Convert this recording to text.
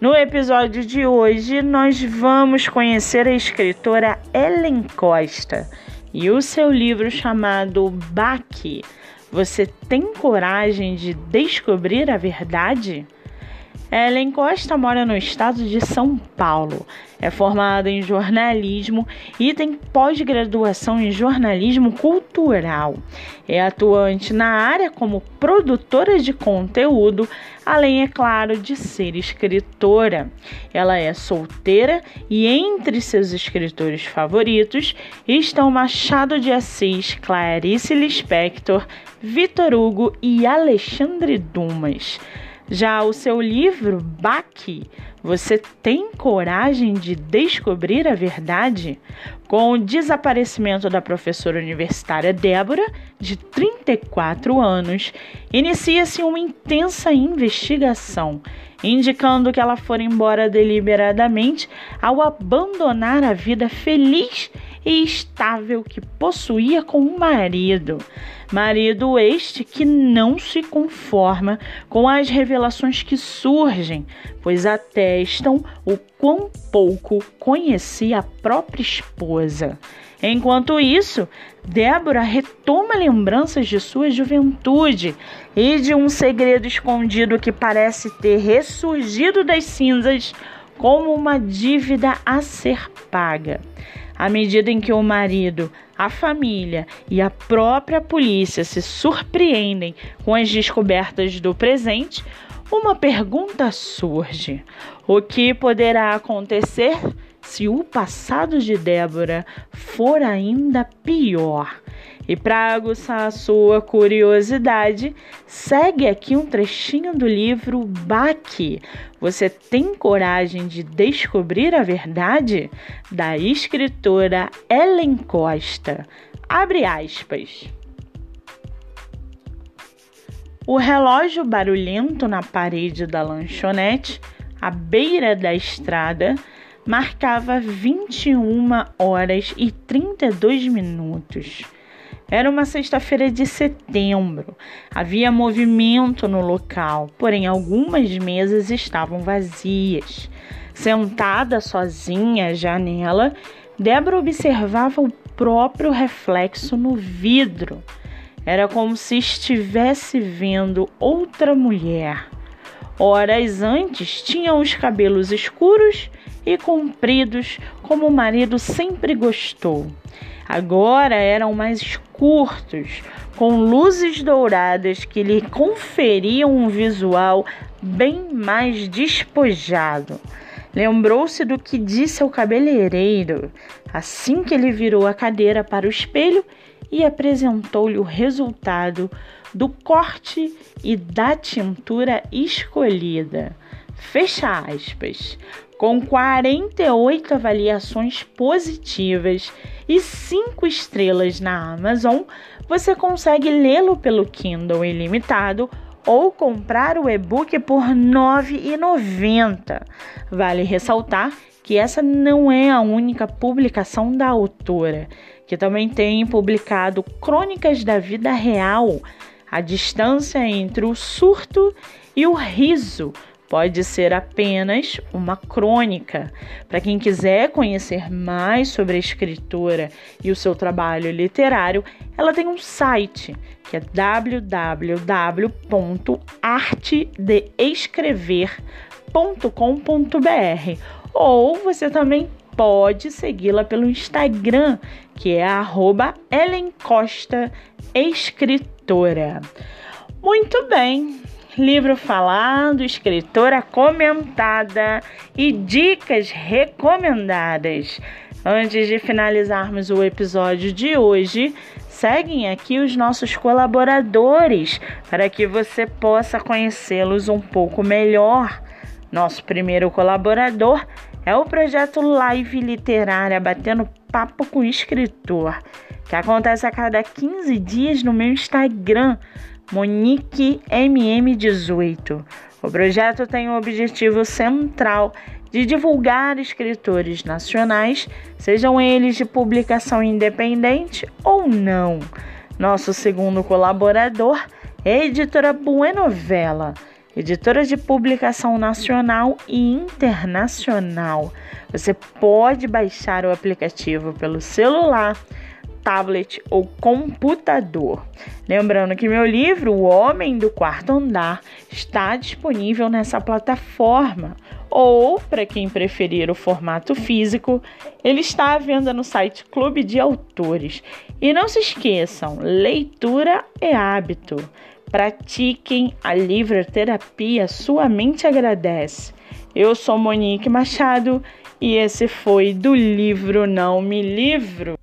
no episódio de hoje, nós vamos conhecer a escritora Ellen Costa e o seu livro chamado Baque. Você tem coragem de descobrir a verdade? Ellen Costa mora no estado de São Paulo. É formada em jornalismo e tem pós-graduação em jornalismo cultural. É atuante na área como produtora de conteúdo, além, é claro, de ser escritora. Ela é solteira e entre seus escritores favoritos estão Machado de Assis, Clarice Lispector, Vitor Hugo e Alexandre Dumas. Já o seu livro, Baque, você tem coragem de descobrir a verdade? Com o desaparecimento da professora universitária Débora, de 34 anos, inicia-se uma intensa investigação, indicando que ela foi embora deliberadamente ao abandonar a vida feliz e estável que possuía com o marido. Marido este que não se conforma com as revelações que surgem, pois atestam o quão pouco conhecia a própria esposa. Enquanto isso, Débora retoma lembranças de sua juventude e de um segredo escondido que parece ter ressurgido das cinzas como uma dívida a ser paga. À medida em que o marido, a família e a própria polícia se surpreendem com as descobertas do presente, uma pergunta surge: o que poderá acontecer se o passado de Débora for ainda pior? E para aguçar a sua curiosidade, segue aqui um trechinho do livro Baque. Você tem coragem de descobrir a verdade? Da escritora Ellen Costa. Abre aspas. O relógio barulhento na parede da lanchonete, à beira da estrada, marcava 21 horas e 32 minutos. Era uma sexta-feira de setembro. Havia movimento no local, porém algumas mesas estavam vazias. Sentada sozinha à janela, Débora observava o próprio reflexo no vidro. Era como se estivesse vendo outra mulher. Horas antes tinha os cabelos escuros e compridos, como o marido sempre gostou. Agora eram mais curtos, com luzes douradas que lhe conferiam um visual bem mais despojado. Lembrou-se do que disse ao cabeleireiro assim que ele virou a cadeira para o espelho e apresentou-lhe o resultado do corte e da tintura escolhida. Fecha aspas. Com 48 avaliações positivas e 5 estrelas na Amazon, você consegue lê-lo pelo Kindle ilimitado ou comprar o e-book por R$ 9,90. Vale ressaltar que essa não é a única publicação da autora, que também tem publicado Crônicas da Vida Real, a distância entre o surto e o riso pode ser apenas uma crônica. Para quem quiser conhecer mais sobre a escritora e o seu trabalho literário, ela tem um site que é www.artedeescrever.com.br ou você também pode segui-la pelo Instagram, que é arroba Escritora. Muito bem, livro falado, escritora comentada e dicas recomendadas. Antes de finalizarmos o episódio de hoje, seguem aqui os nossos colaboradores para que você possa conhecê-los um pouco melhor. Nosso primeiro colaborador é o projeto Live Literária Batendo Papo com Escritor, que acontece a cada 15 dias no meu Instagram, MoniqueMM18. O projeto tem o objetivo central de divulgar escritores nacionais, sejam eles de publicação independente ou não. Nosso segundo colaborador é a editora Buenovela, editora de publicação nacional e internacional. Você pode baixar o aplicativo pelo celular tablet ou computador. Lembrando que meu livro, O Homem do Quarto Andar, está disponível nessa plataforma. Ou, para quem preferir o formato físico, ele está à venda no site Clube de Autores. E não se esqueçam, leitura é hábito. Pratiquem a livroterapia, sua mente agradece. Eu sou Monique Machado e esse foi do livro Não Me Livro.